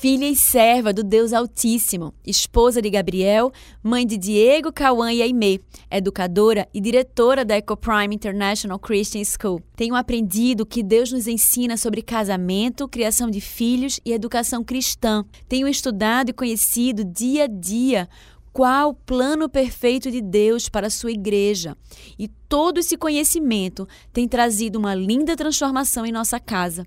filha e serva do Deus Altíssimo, esposa de Gabriel, mãe de Diego, Cauã e Aimee, educadora e diretora da EcoPrime International Christian School. Tenho aprendido que Deus nos ensina sobre casamento, criação de filhos e educação cristã. Tenho estudado e conhecido dia a dia qual o plano perfeito de Deus para a sua igreja. E todo esse conhecimento tem trazido uma linda transformação em nossa casa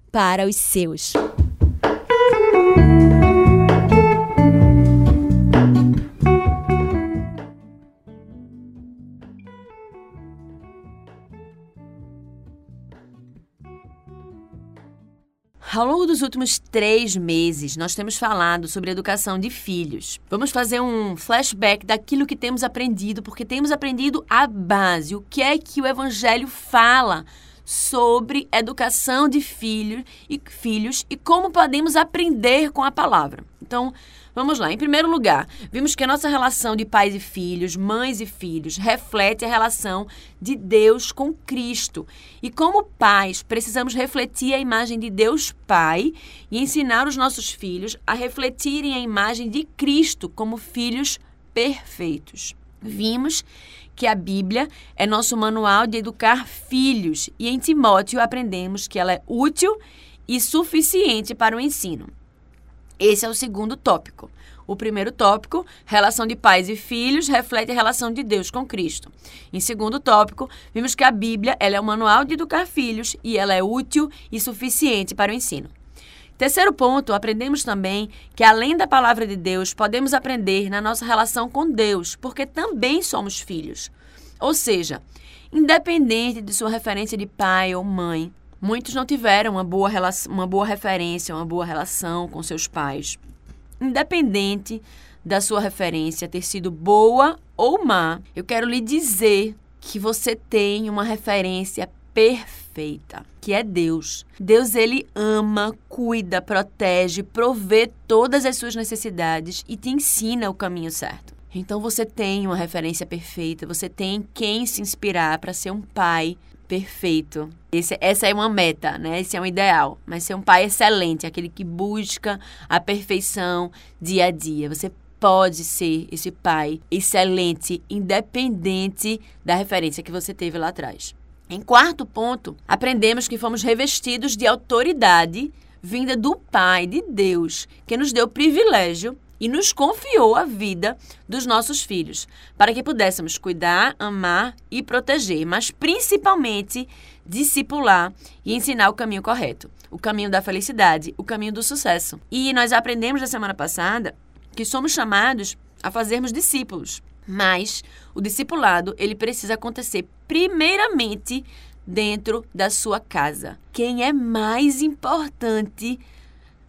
para os seus. Ao longo dos últimos três meses, nós temos falado sobre educação de filhos. Vamos fazer um flashback daquilo que temos aprendido, porque temos aprendido a base. O que é que o Evangelho fala sobre educação de filhos e filhos e como podemos aprender com a palavra. Então, vamos lá. Em primeiro lugar, vimos que a nossa relação de pais e filhos, mães e filhos, reflete a relação de Deus com Cristo. E como pais, precisamos refletir a imagem de Deus Pai e ensinar os nossos filhos a refletirem a imagem de Cristo como filhos perfeitos. Vimos que a Bíblia é nosso manual de educar filhos e em Timóteo aprendemos que ela é útil e suficiente para o ensino. Esse é o segundo tópico. O primeiro tópico, relação de pais e filhos, reflete a relação de Deus com Cristo. Em segundo tópico, vimos que a Bíblia ela é o manual de educar filhos e ela é útil e suficiente para o ensino. Terceiro ponto, aprendemos também que além da palavra de Deus, podemos aprender na nossa relação com Deus, porque também somos filhos. Ou seja, independente de sua referência de pai ou mãe, muitos não tiveram uma boa, uma boa referência, uma boa relação com seus pais. Independente da sua referência ter sido boa ou má, eu quero lhe dizer que você tem uma referência perfeita, que é Deus. Deus ele ama, cuida, protege, provê todas as suas necessidades e te ensina o caminho certo. Então você tem uma referência perfeita, você tem quem se inspirar para ser um pai perfeito. Esse, essa é uma meta, né? Esse é um ideal. Mas ser um pai excelente, aquele que busca a perfeição dia a dia. Você pode ser esse pai excelente, independente da referência que você teve lá atrás. Em quarto ponto, aprendemos que fomos revestidos de autoridade vinda do Pai, de Deus, que nos deu privilégio e nos confiou a vida dos nossos filhos, para que pudéssemos cuidar, amar e proteger, mas principalmente discipular e ensinar o caminho correto, o caminho da felicidade, o caminho do sucesso. E nós aprendemos na semana passada que somos chamados a fazermos discípulos. Mas o discipulado, ele precisa acontecer primeiramente dentro da sua casa. Quem é mais importante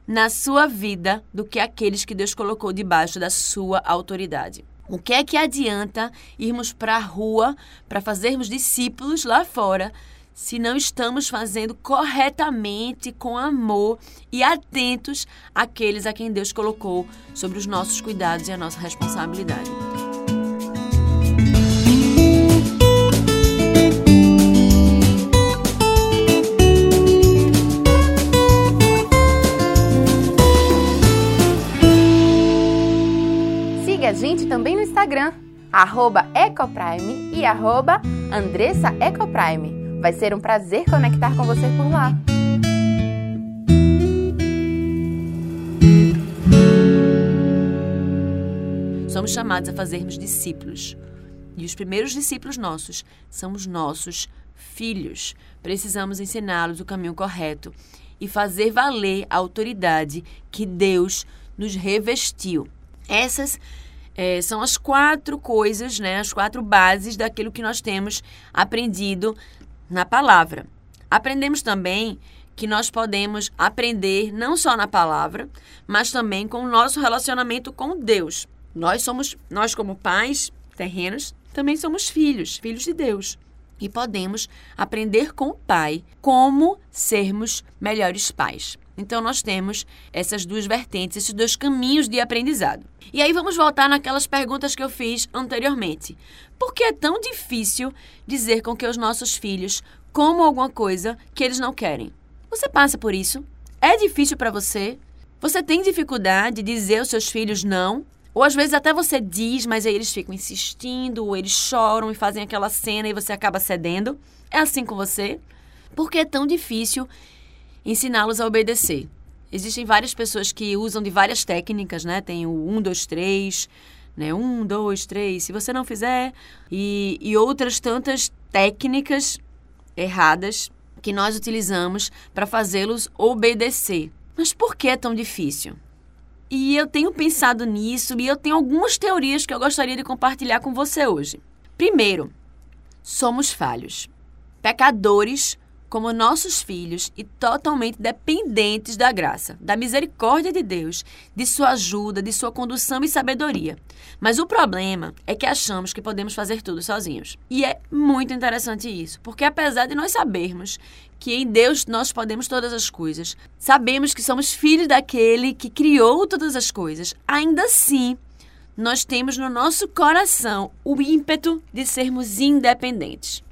na sua vida do que aqueles que Deus colocou debaixo da sua autoridade? O que é que adianta irmos para a rua para fazermos discípulos lá fora se não estamos fazendo corretamente, com amor e atentos àqueles a quem Deus colocou sobre os nossos cuidados e a nossa responsabilidade? Gente também no Instagram, Ecoprime e arroba Andressa Ecoprime. Vai ser um prazer conectar com você por lá. Somos chamados a fazermos discípulos. E os primeiros discípulos nossos são os nossos filhos. Precisamos ensiná-los o caminho correto e fazer valer a autoridade que Deus nos revestiu. Essas é, são as quatro coisas, né, as quatro bases daquilo que nós temos aprendido na palavra. Aprendemos também que nós podemos aprender não só na palavra, mas também com o nosso relacionamento com Deus. Nós somos, nós como pais terrenos, também somos filhos, filhos de Deus. E podemos aprender com o Pai como sermos melhores pais. Então, nós temos essas duas vertentes, esses dois caminhos de aprendizado. E aí, vamos voltar naquelas perguntas que eu fiz anteriormente. Por que é tão difícil dizer com que os nossos filhos comam alguma coisa que eles não querem? Você passa por isso? É difícil para você? Você tem dificuldade de dizer aos seus filhos não? Ou às vezes até você diz, mas aí eles ficam insistindo, ou eles choram e fazem aquela cena e você acaba cedendo. É assim com você? Por que é tão difícil ensiná-los a obedecer? Existem várias pessoas que usam de várias técnicas, né? Tem o 1, 2, 3, né? 1, 2, 3, se você não fizer. E, e outras tantas técnicas erradas que nós utilizamos para fazê-los obedecer. Mas por que é tão difícil? E eu tenho pensado nisso e eu tenho algumas teorias que eu gostaria de compartilhar com você hoje. Primeiro, somos falhos, pecadores como nossos filhos e totalmente dependentes da graça, da misericórdia de Deus, de sua ajuda, de sua condução e sabedoria. Mas o problema é que achamos que podemos fazer tudo sozinhos. E é muito interessante isso, porque apesar de nós sabermos que em Deus nós podemos todas as coisas, sabemos que somos filhos daquele que criou todas as coisas, ainda assim, nós temos no nosso coração o ímpeto de sermos independentes.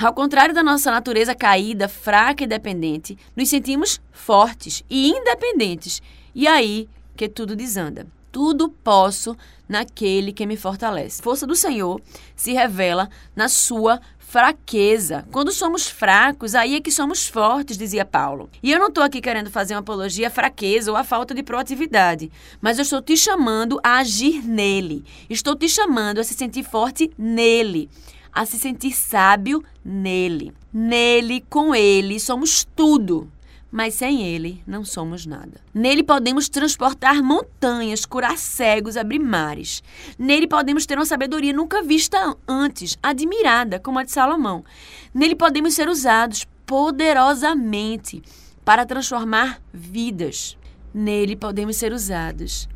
Ao contrário da nossa natureza caída, fraca e dependente, nos sentimos fortes e independentes. E aí que tudo desanda. Tudo posso naquele que me fortalece. A força do Senhor se revela na sua fraqueza. Quando somos fracos, aí é que somos fortes, dizia Paulo. E eu não estou aqui querendo fazer uma apologia à fraqueza ou à falta de proatividade, mas eu estou te chamando a agir nele. Estou te chamando a se sentir forte nele a se sentir sábio nele. Nele, com ele, somos tudo. Mas sem ele, não somos nada. Nele podemos transportar montanhas, curar cegos, abrir mares. Nele podemos ter uma sabedoria nunca vista antes, admirada, como a de Salomão. Nele podemos ser usados poderosamente para transformar vidas. Nele podemos ser usados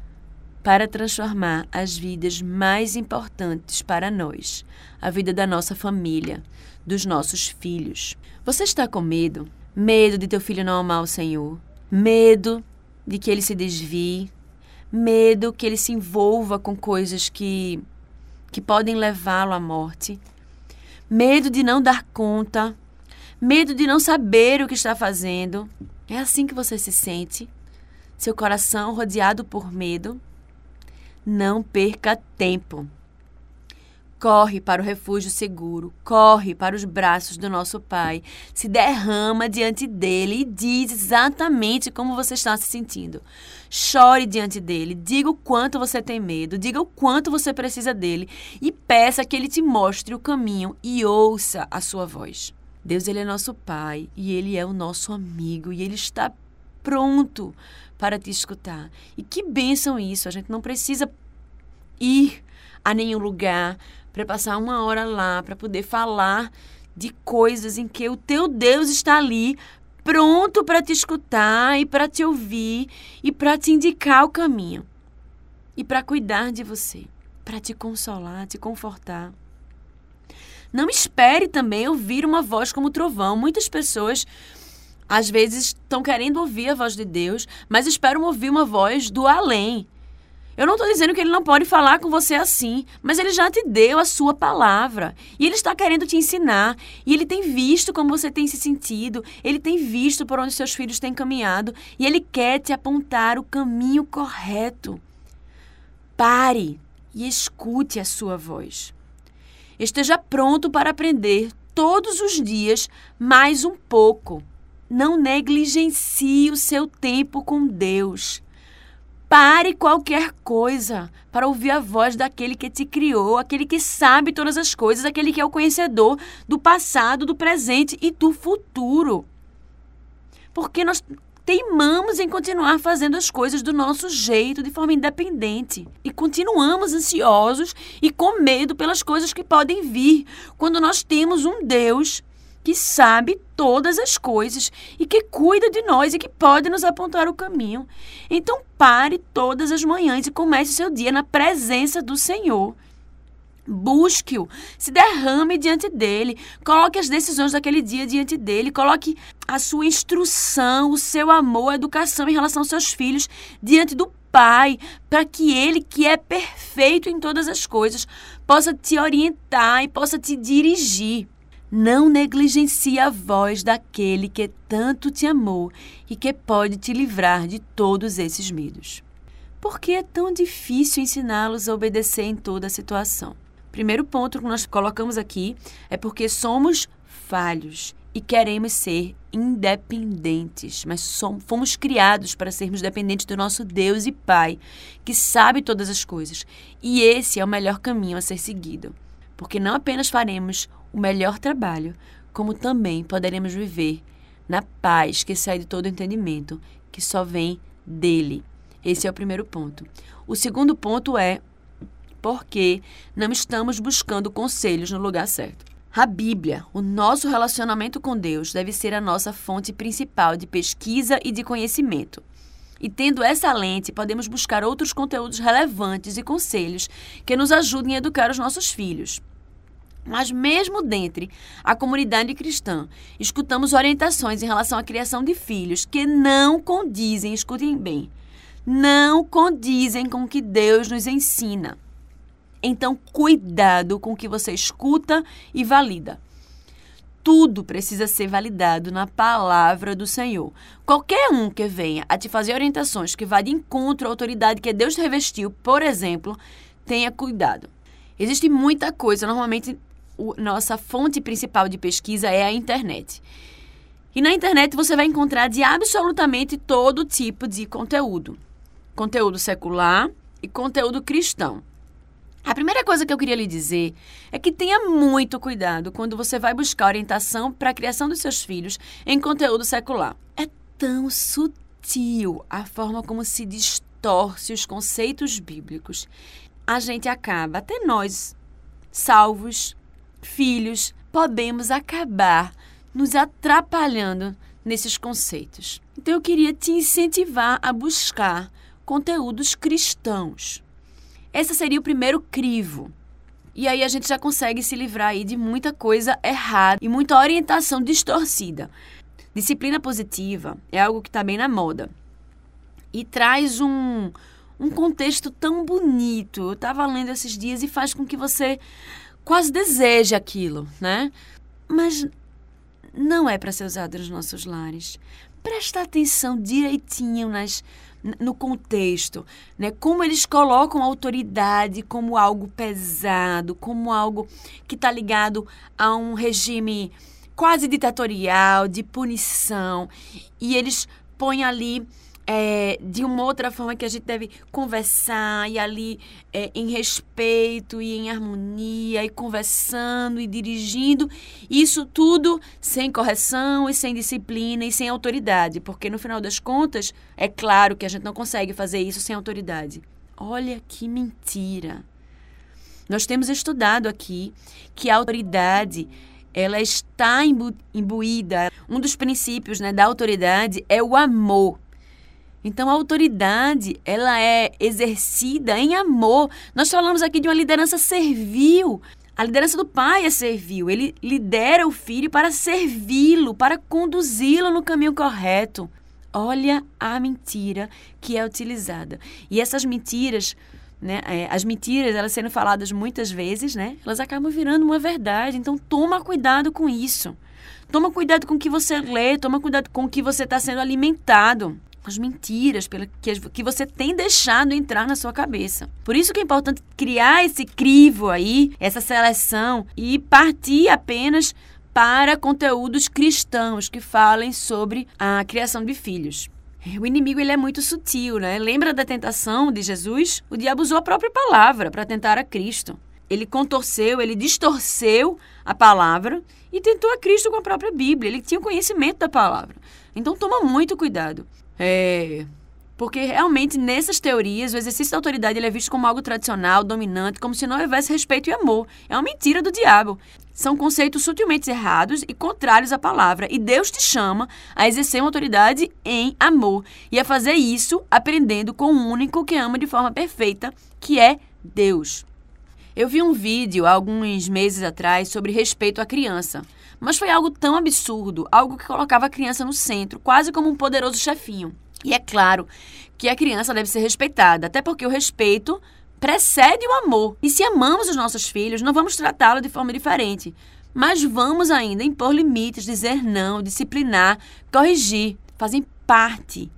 para transformar as vidas mais importantes para nós, a vida da nossa família, dos nossos filhos. Você está com medo? Medo de teu filho não amar o Senhor? Medo de que ele se desvie? Medo que ele se envolva com coisas que que podem levá-lo à morte? Medo de não dar conta? Medo de não saber o que está fazendo? É assim que você se sente? Seu coração rodeado por medo? Não perca tempo. Corre para o refúgio seguro, corre para os braços do nosso Pai, se derrama diante dele e diz exatamente como você está se sentindo. Chore diante dele, diga o quanto você tem medo, diga o quanto você precisa dele e peça que ele te mostre o caminho e ouça a sua voz. Deus ele é nosso Pai e ele é o nosso amigo e ele está pronto para te escutar. E que bênção isso! A gente não precisa ir a nenhum lugar para passar uma hora lá, para poder falar de coisas em que o teu Deus está ali pronto para te escutar e para te ouvir e para te indicar o caminho e para cuidar de você, para te consolar, te confortar. Não espere também ouvir uma voz como trovão. Muitas pessoas às vezes estão querendo ouvir a voz de Deus, mas esperam ouvir uma voz do além. Eu não estou dizendo que ele não pode falar com você assim, mas ele já te deu a sua palavra. E ele está querendo te ensinar. E ele tem visto como você tem se sentido. Ele tem visto por onde seus filhos têm caminhado. E ele quer te apontar o caminho correto. Pare e escute a sua voz. Esteja pronto para aprender todos os dias mais um pouco. Não negligencie o seu tempo com Deus. Pare qualquer coisa para ouvir a voz daquele que te criou, aquele que sabe todas as coisas, aquele que é o conhecedor do passado, do presente e do futuro. Porque nós teimamos em continuar fazendo as coisas do nosso jeito, de forma independente. E continuamos ansiosos e com medo pelas coisas que podem vir, quando nós temos um Deus que sabe todas as coisas e que cuida de nós e que pode nos apontar o caminho. Então pare todas as manhãs e comece o seu dia na presença do Senhor. Busque-o, se derrame diante dele, coloque as decisões daquele dia diante dele, coloque a sua instrução, o seu amor, a educação em relação aos seus filhos diante do Pai, para que ele, que é perfeito em todas as coisas, possa te orientar e possa te dirigir. Não negligencie a voz daquele que tanto te amou e que pode te livrar de todos esses medos. Por que é tão difícil ensiná-los a obedecer em toda a situação? Primeiro ponto que nós colocamos aqui é porque somos falhos e queremos ser independentes, mas somos, fomos criados para sermos dependentes do nosso Deus e Pai, que sabe todas as coisas. E esse é o melhor caminho a ser seguido, porque não apenas faremos o melhor trabalho, como também poderemos viver na paz que sai de todo entendimento, que só vem dele. Esse é o primeiro ponto. O segundo ponto é porque não estamos buscando conselhos no lugar certo. A Bíblia, o nosso relacionamento com Deus, deve ser a nossa fonte principal de pesquisa e de conhecimento. E tendo essa lente, podemos buscar outros conteúdos relevantes e conselhos que nos ajudem a educar os nossos filhos. Mas mesmo dentre a comunidade cristã, escutamos orientações em relação à criação de filhos que não condizem, escutem bem, não condizem com o que Deus nos ensina. Então, cuidado com o que você escuta e valida. Tudo precisa ser validado na palavra do Senhor. Qualquer um que venha a te fazer orientações que vá de encontro à autoridade que Deus revestiu, por exemplo, tenha cuidado. Existe muita coisa, normalmente o, nossa fonte principal de pesquisa é a internet. E na internet você vai encontrar de absolutamente todo tipo de conteúdo: conteúdo secular e conteúdo cristão. A primeira coisa que eu queria lhe dizer é que tenha muito cuidado quando você vai buscar orientação para a criação dos seus filhos em conteúdo secular. É tão sutil a forma como se distorce os conceitos bíblicos. A gente acaba, até nós, salvos, filhos, podemos acabar nos atrapalhando nesses conceitos. Então eu queria te incentivar a buscar conteúdos cristãos. Esse seria o primeiro crivo. E aí a gente já consegue se livrar aí de muita coisa errada e muita orientação distorcida. Disciplina positiva é algo que está bem na moda e traz um, um contexto tão bonito. Eu estava lendo esses dias e faz com que você quase deseja aquilo, né? Mas não é para ser usado nos nossos lares. Presta atenção direitinho nas, no contexto, né? Como eles colocam a autoridade como algo pesado, como algo que está ligado a um regime quase ditatorial, de punição, e eles põem ali é, de uma outra forma que a gente deve conversar e ali é, em respeito e em harmonia e conversando e dirigindo. Isso tudo sem correção e sem disciplina e sem autoridade, porque no final das contas, é claro que a gente não consegue fazer isso sem autoridade. Olha que mentira! Nós temos estudado aqui que a autoridade ela está imbuída. Um dos princípios né, da autoridade é o amor. Então a autoridade, ela é exercida em amor. Nós falamos aqui de uma liderança servil. A liderança do pai é servil. Ele lidera o filho para servi-lo, para conduzi-lo no caminho correto. Olha a mentira que é utilizada. E essas mentiras, né, é, as mentiras, elas sendo faladas muitas vezes, né, elas acabam virando uma verdade. Então toma cuidado com isso. Toma cuidado com o que você lê, toma cuidado com o que você está sendo alimentado. As mentiras que você tem deixado entrar na sua cabeça. Por isso que é importante criar esse crivo aí, essa seleção e partir apenas para conteúdos cristãos que falem sobre a criação de filhos. O inimigo ele é muito sutil, né? Lembra da tentação de Jesus? O diabo usou a própria palavra para tentar a Cristo. Ele contorceu, ele distorceu a palavra e tentou a Cristo com a própria Bíblia. Ele tinha conhecimento da palavra. Então toma muito cuidado. É, porque realmente nessas teorias o exercício da autoridade é visto como algo tradicional, dominante, como se não houvesse respeito e amor. É uma mentira do diabo. São conceitos sutilmente errados e contrários à palavra. E Deus te chama a exercer uma autoridade em amor e a fazer isso aprendendo com o único que ama de forma perfeita, que é Deus. Eu vi um vídeo alguns meses atrás sobre respeito à criança. Mas foi algo tão absurdo, algo que colocava a criança no centro, quase como um poderoso chefinho. E é claro que a criança deve ser respeitada, até porque o respeito precede o amor. E se amamos os nossos filhos, não vamos tratá-los de forma diferente. Mas vamos ainda impor limites, dizer não, disciplinar, corrigir. Fazem parte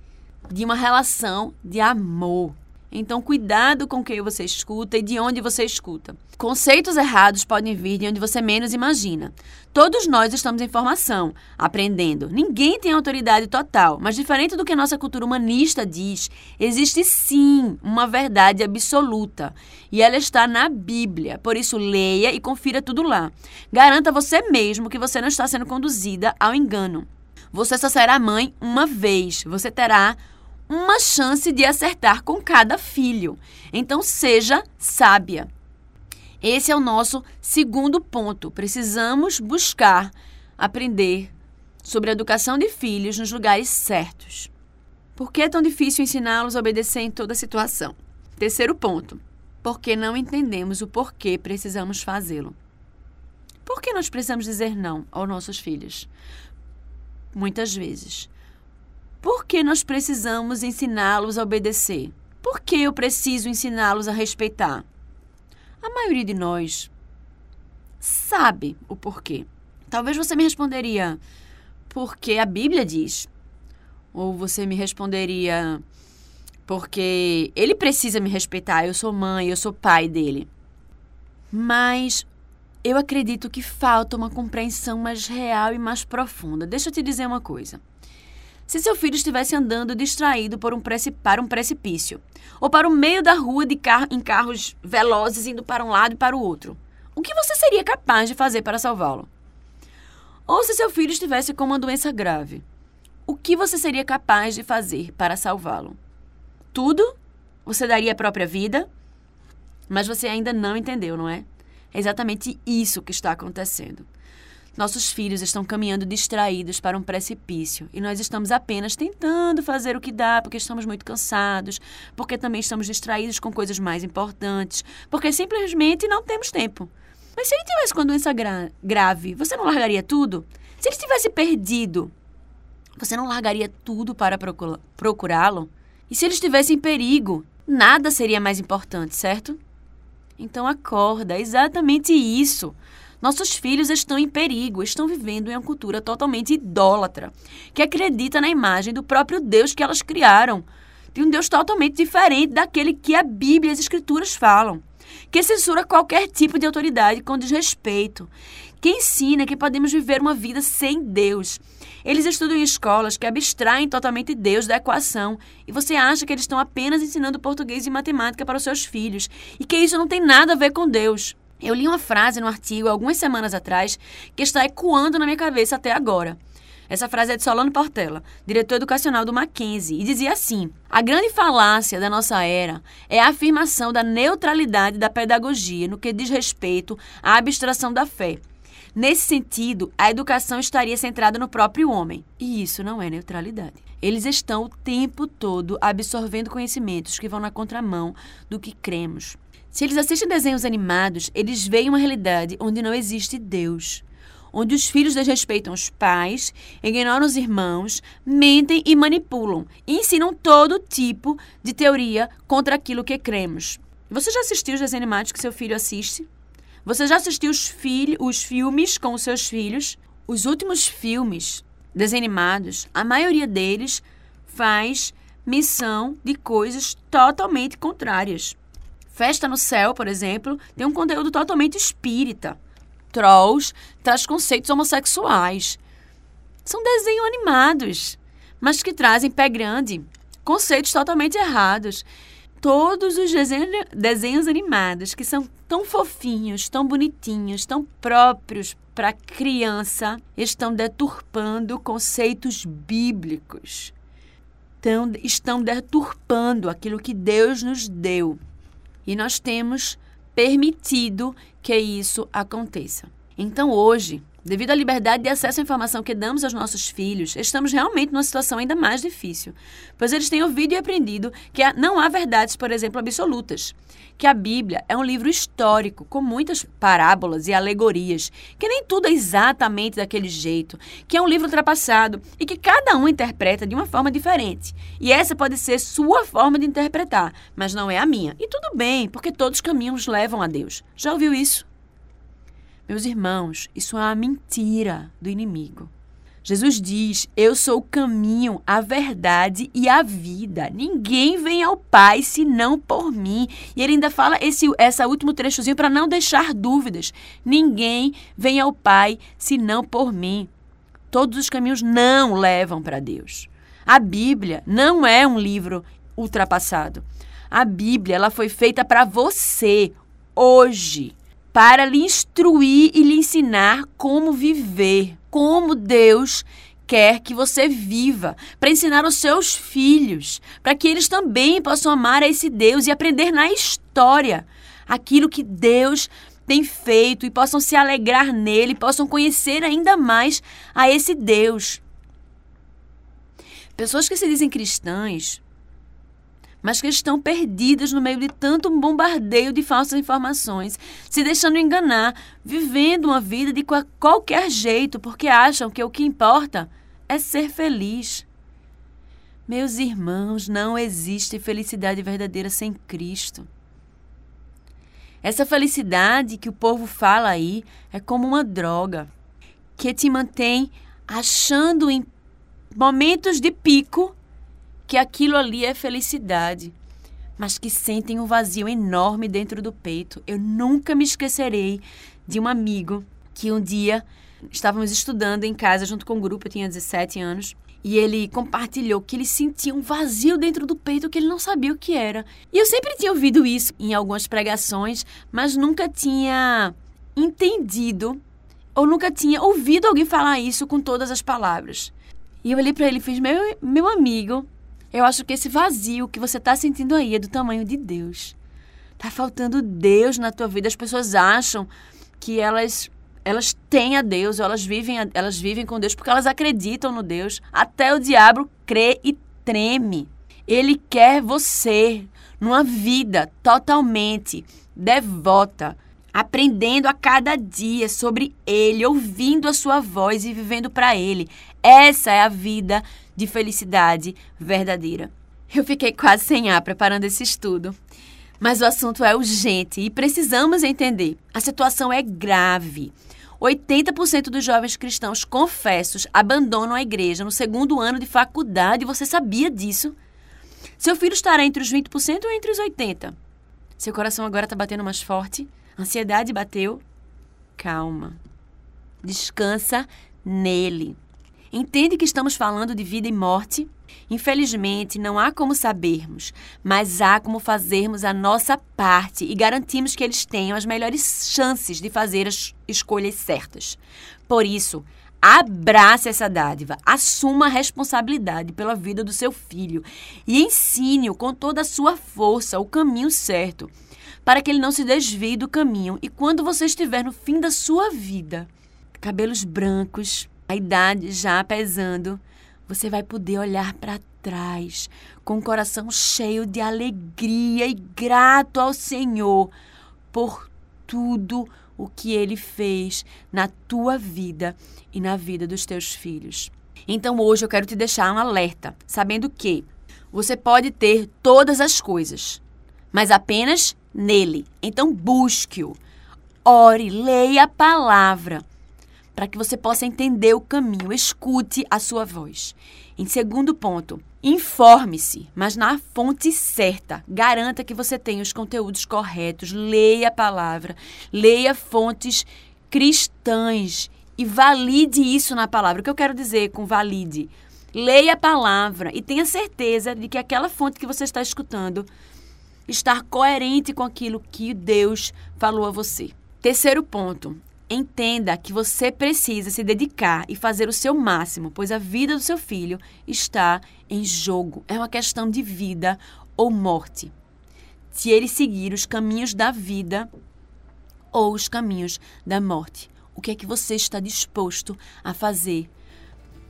de uma relação de amor. Então, cuidado com quem você escuta e de onde você escuta. Conceitos errados podem vir de onde você menos imagina. Todos nós estamos em formação, aprendendo. Ninguém tem autoridade total, mas diferente do que a nossa cultura humanista diz, existe sim uma verdade absoluta. E ela está na Bíblia. Por isso, leia e confira tudo lá. Garanta você mesmo que você não está sendo conduzida ao engano. Você só será mãe uma vez. Você terá uma chance de acertar com cada filho. Então, seja sábia. Esse é o nosso segundo ponto. Precisamos buscar aprender sobre a educação de filhos nos lugares certos. Por que é tão difícil ensiná-los a obedecer em toda situação? Terceiro ponto. Porque não entendemos o porquê precisamos fazê-lo. Por que nós precisamos dizer não aos nossos filhos? Muitas vezes por que nós precisamos ensiná-los a obedecer? Por que eu preciso ensiná-los a respeitar? A maioria de nós sabe o porquê. Talvez você me responderia, porque a Bíblia diz. Ou você me responderia, porque ele precisa me respeitar, eu sou mãe, eu sou pai dele. Mas eu acredito que falta uma compreensão mais real e mais profunda. Deixa eu te dizer uma coisa. Se seu filho estivesse andando distraído por um para um precipício, ou para o meio da rua de car em carros velozes indo para um lado e para o outro, o que você seria capaz de fazer para salvá-lo? Ou se seu filho estivesse com uma doença grave, o que você seria capaz de fazer para salvá-lo? Tudo? Você daria a própria vida? Mas você ainda não entendeu, não é? É exatamente isso que está acontecendo. Nossos filhos estão caminhando distraídos para um precipício e nós estamos apenas tentando fazer o que dá porque estamos muito cansados, porque também estamos distraídos com coisas mais importantes, porque simplesmente não temos tempo. Mas se ele tivesse com doença gra grave, você não largaria tudo? Se ele estivesse perdido, você não largaria tudo para procurá-lo? E se ele estivesse em perigo, nada seria mais importante, certo? Então acorda, é exatamente isso. Nossos filhos estão em perigo, estão vivendo em uma cultura totalmente idólatra, que acredita na imagem do próprio Deus que elas criaram, de um Deus totalmente diferente daquele que a Bíblia e as Escrituras falam, que censura qualquer tipo de autoridade com desrespeito, que ensina que podemos viver uma vida sem Deus. Eles estudam em escolas que abstraem totalmente Deus da equação e você acha que eles estão apenas ensinando português e matemática para os seus filhos e que isso não tem nada a ver com Deus. Eu li uma frase no artigo algumas semanas atrás que está ecoando na minha cabeça até agora. Essa frase é de Solano Portela, diretor educacional do Mackenzie, e dizia assim: A grande falácia da nossa era é a afirmação da neutralidade da pedagogia no que diz respeito à abstração da fé. Nesse sentido, a educação estaria centrada no próprio homem. E isso não é neutralidade. Eles estão o tempo todo absorvendo conhecimentos que vão na contramão do que cremos. Se eles assistem desenhos animados, eles veem uma realidade onde não existe Deus. Onde os filhos desrespeitam os pais, ignoram os irmãos, mentem e manipulam, e ensinam todo tipo de teoria contra aquilo que cremos. Você já assistiu os desenhos animados que seu filho assiste? Você já assistiu os, filho, os filmes com os seus filhos? Os últimos filmes desanimados, a maioria deles faz missão de coisas totalmente contrárias. Festa no Céu, por exemplo, tem um conteúdo totalmente espírita. Trolls traz conceitos homossexuais. São desenhos animados, mas que trazem pé grande, conceitos totalmente errados. Todos os desenhos, animados que são tão fofinhos, tão bonitinhos, tão próprios para criança, estão deturpando conceitos bíblicos. Estão, estão deturpando aquilo que Deus nos deu. E nós temos permitido que isso aconteça. Então, hoje, Devido à liberdade de acesso à informação que damos aos nossos filhos, estamos realmente numa situação ainda mais difícil, pois eles têm ouvido e aprendido que não há verdades, por exemplo, absolutas, que a Bíblia é um livro histórico com muitas parábolas e alegorias, que nem tudo é exatamente daquele jeito, que é um livro ultrapassado e que cada um interpreta de uma forma diferente. E essa pode ser sua forma de interpretar, mas não é a minha. E tudo bem, porque todos os caminhos levam a Deus. Já ouviu isso? Meus irmãos, isso é uma mentira do inimigo. Jesus diz: Eu sou o caminho, a verdade e a vida. Ninguém vem ao Pai senão por mim. E ele ainda fala esse essa último trechozinho para não deixar dúvidas. Ninguém vem ao Pai senão por mim. Todos os caminhos não levam para Deus. A Bíblia não é um livro ultrapassado. A Bíblia ela foi feita para você hoje para lhe instruir e lhe ensinar como viver, como Deus quer que você viva, para ensinar aos seus filhos, para que eles também possam amar a esse Deus e aprender na história aquilo que Deus tem feito e possam se alegrar nele, possam conhecer ainda mais a esse Deus. Pessoas que se dizem cristãs mas que estão perdidas no meio de tanto bombardeio de falsas informações, se deixando enganar, vivendo uma vida de qualquer jeito, porque acham que o que importa é ser feliz. Meus irmãos, não existe felicidade verdadeira sem Cristo. Essa felicidade que o povo fala aí é como uma droga que te mantém achando em momentos de pico que aquilo ali é felicidade, mas que sentem um vazio enorme dentro do peito. Eu nunca me esquecerei de um amigo que um dia estávamos estudando em casa junto com um grupo, eu tinha 17 anos, e ele compartilhou que ele sentia um vazio dentro do peito que ele não sabia o que era. E eu sempre tinha ouvido isso em algumas pregações, mas nunca tinha entendido ou nunca tinha ouvido alguém falar isso com todas as palavras. E eu olhei para ele e fiz: meu, meu amigo, eu acho que esse vazio que você está sentindo aí é do tamanho de Deus. Tá faltando Deus na tua vida. As pessoas acham que elas elas têm a Deus, elas vivem, elas vivem com Deus porque elas acreditam no Deus. Até o diabo crê e treme. Ele quer você numa vida totalmente devota, aprendendo a cada dia sobre ele, ouvindo a sua voz e vivendo para ele. Essa é a vida de felicidade verdadeira. Eu fiquei quase sem ar preparando esse estudo. Mas o assunto é urgente e precisamos entender. A situação é grave. 80% dos jovens cristãos confessos abandonam a igreja no segundo ano de faculdade. Você sabia disso? Seu filho estará entre os 20% ou entre os 80%? Seu coração agora está batendo mais forte? Ansiedade bateu? Calma. Descansa nele. Entende que estamos falando de vida e morte? Infelizmente, não há como sabermos, mas há como fazermos a nossa parte e garantimos que eles tenham as melhores chances de fazer as escolhas certas. Por isso, abrace essa dádiva, assuma a responsabilidade pela vida do seu filho e ensine-o com toda a sua força o caminho certo, para que ele não se desvie do caminho e quando você estiver no fim da sua vida, cabelos brancos, a idade já pesando, você vai poder olhar para trás com o coração cheio de alegria e grato ao Senhor por tudo o que ele fez na tua vida e na vida dos teus filhos. Então hoje eu quero te deixar um alerta, sabendo que você pode ter todas as coisas, mas apenas nele. Então busque-o. Ore, leia a palavra para que você possa entender o caminho. Escute a sua voz. Em segundo ponto, informe-se, mas na fonte certa. Garanta que você tenha os conteúdos corretos. Leia a palavra, leia fontes cristãs e valide isso na palavra. O que eu quero dizer com valide? Leia a palavra e tenha certeza de que aquela fonte que você está escutando está coerente com aquilo que Deus falou a você. Terceiro ponto, Entenda que você precisa se dedicar e fazer o seu máximo, pois a vida do seu filho está em jogo. É uma questão de vida ou morte. Se ele seguir os caminhos da vida ou os caminhos da morte, o que é que você está disposto a fazer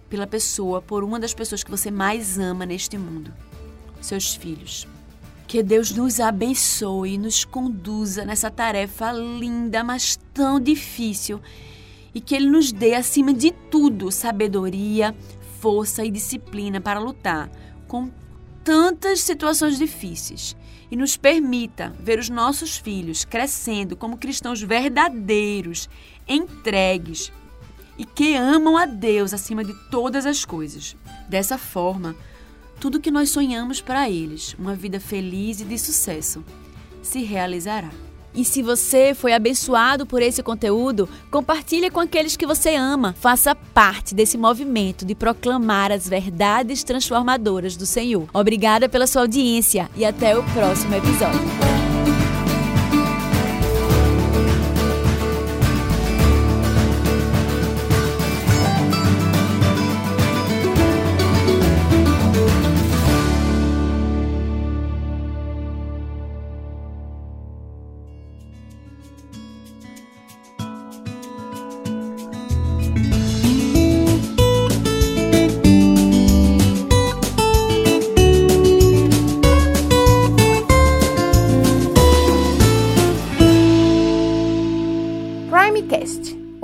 pela pessoa, por uma das pessoas que você mais ama neste mundo? Seus filhos. Que Deus nos abençoe e nos conduza nessa tarefa linda, mas tão difícil. E que Ele nos dê, acima de tudo, sabedoria, força e disciplina para lutar com tantas situações difíceis. E nos permita ver os nossos filhos crescendo como cristãos verdadeiros, entregues e que amam a Deus acima de todas as coisas. Dessa forma, tudo que nós sonhamos para eles, uma vida feliz e de sucesso, se realizará. E se você foi abençoado por esse conteúdo, compartilhe com aqueles que você ama. Faça parte desse movimento de proclamar as verdades transformadoras do Senhor. Obrigada pela sua audiência e até o próximo episódio.